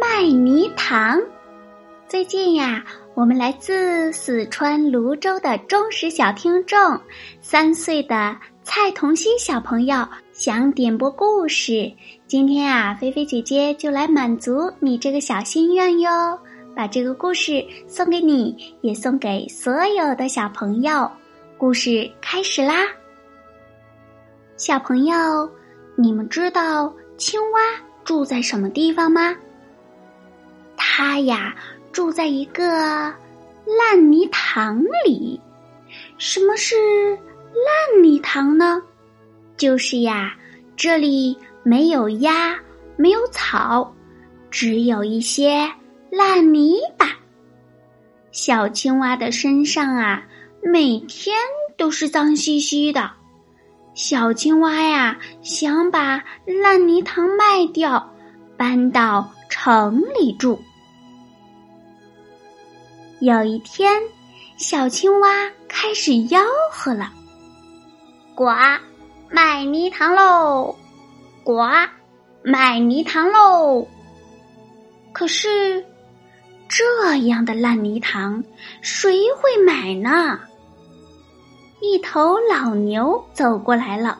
卖泥塘。最近呀，我们来自四川泸州的忠实小听众三岁的蔡童心小朋友想点播故事。今天啊，菲菲姐姐就来满足你这个小心愿哟，把这个故事送给你，也送给所有的小朋友。故事开始啦！小朋友，你们知道青蛙？住在什么地方吗？他呀，住在一个烂泥塘里。什么是烂泥塘呢？就是呀，这里没有鸭，没有草，只有一些烂泥巴。小青蛙的身上啊，每天都是脏兮兮的。小青蛙呀，想把烂泥塘卖掉，搬到城里住。有一天，小青蛙开始吆喝了：“呱，卖泥塘喽！呱，卖泥塘喽！”可是，这样的烂泥塘，谁会买呢？一头老牛走过来了，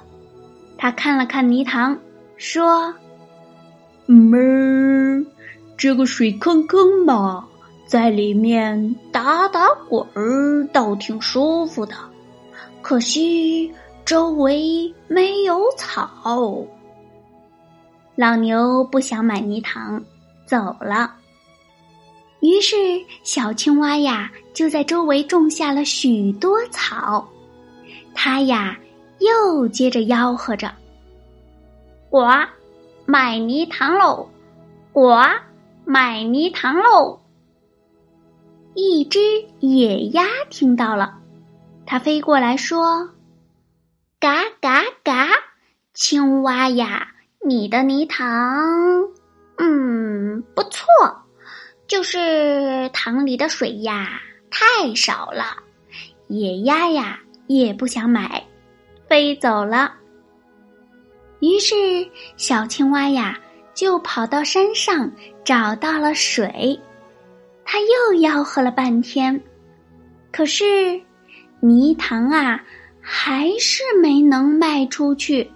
他看了看泥塘，说：“哞，这个水坑坑嘛，在里面打打滚儿倒挺舒服的，可惜周围没有草。”老牛不想买泥塘，走了。于是小青蛙呀，就在周围种下了许多草。他呀，又接着吆喝着：“呱，买泥塘喽！呱，买泥塘喽！”一只野鸭听到了，它飞过来说：“嘎嘎嘎，青蛙呀，你的泥塘，嗯，不错，就是塘里的水呀太少了。”野鸭呀。也不想买，飞走了。于是小青蛙呀，就跑到山上找到了水。它又吆喝了半天，可是泥塘啊，还是没能卖出去。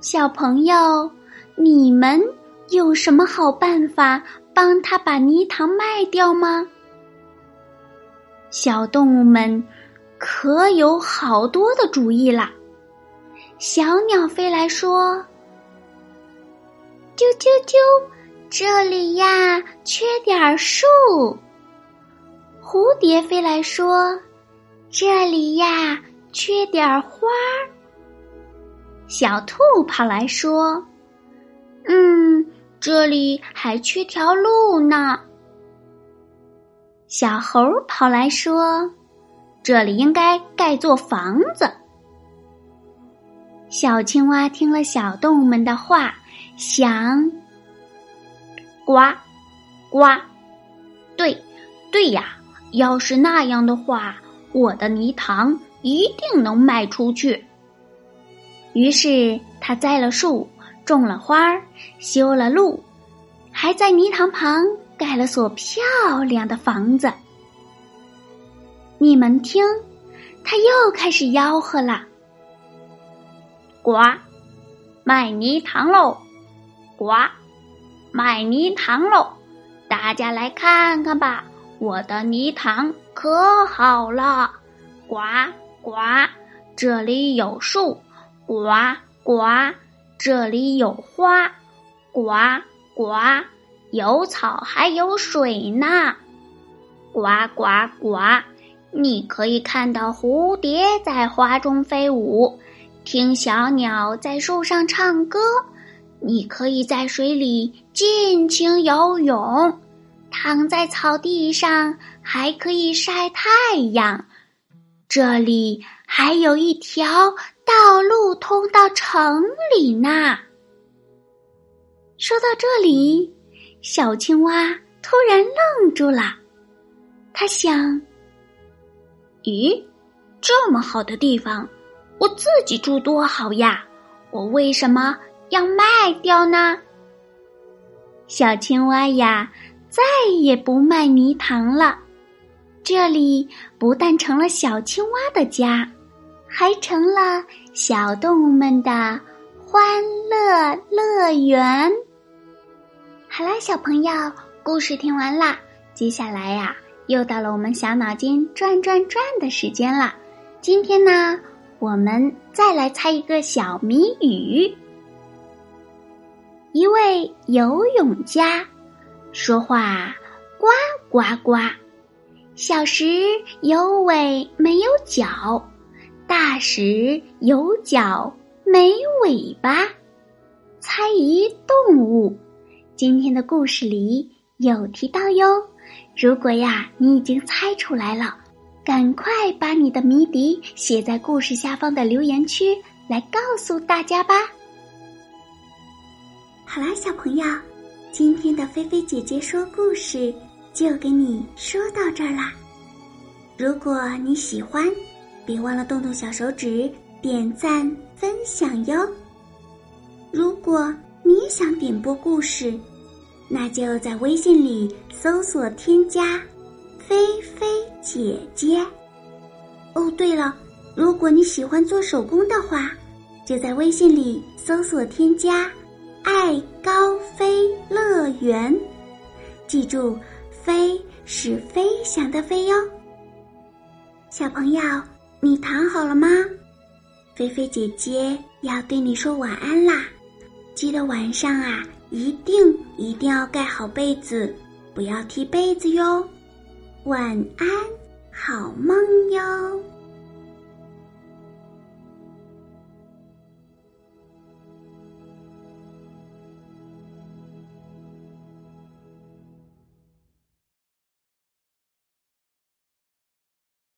小朋友，你们有什么好办法帮他把泥塘卖掉吗？小动物们。可有好多的主意啦！小鸟飞来说：“啾啾啾，这里呀缺点树。”蝴蝶飞来说：“这里呀缺点花。”小兔跑来说：“嗯，这里还缺条路呢。”小猴跑来说。这里应该盖座房子。小青蛙听了小动物们的话，想：呱，呱，对，对呀！要是那样的话，我的泥塘一定能卖出去。于是他栽了树，种了花，修了路，还在泥塘旁盖了所漂亮的房子。你们听，他又开始吆喝了：“呱，卖泥塘喽！呱，卖泥塘喽！大家来看看吧，我的泥塘可好了！呱呱，这里有树；呱呱，这里有花；呱呱，有草还有水呢！呱呱呱。”你可以看到蝴蝶在花中飞舞，听小鸟在树上唱歌，你可以在水里尽情游泳，躺在草地上还可以晒太阳。这里还有一条道路通到城里呢。说到这里，小青蛙突然愣住了。他想：“咦，这么好的地方，我自己住多好呀！我为什么要卖掉呢？”小青蛙呀，再也不卖泥塘了。这里不但成了小青蛙的家，还成了小动物们的欢乐乐园。好啦，小朋友，故事听完啦。接下来呀，又到了我们小脑筋转转转的时间了。今天呢，我们再来猜一个小谜语。一位游泳家，说话呱呱呱，小时有尾没有脚，大时有脚没尾巴，猜一动物。今天的故事里有提到哟，如果呀你已经猜出来了，赶快把你的谜底写在故事下方的留言区来告诉大家吧。好啦，小朋友，今天的菲菲姐姐说故事就给你说到这儿啦。如果你喜欢，别忘了动动小手指点赞分享哟。如果你也想点播故事，那就在微信里搜索添加“菲菲姐姐”。哦，对了，如果你喜欢做手工的话，就在微信里搜索添加“爱高飞乐园”。记住，“飞”是飞翔的“飞”哟。小朋友，你躺好了吗？菲菲姐姐要对你说晚安啦。记得晚上啊，一定一定要盖好被子，不要踢被子哟。晚安，好梦哟。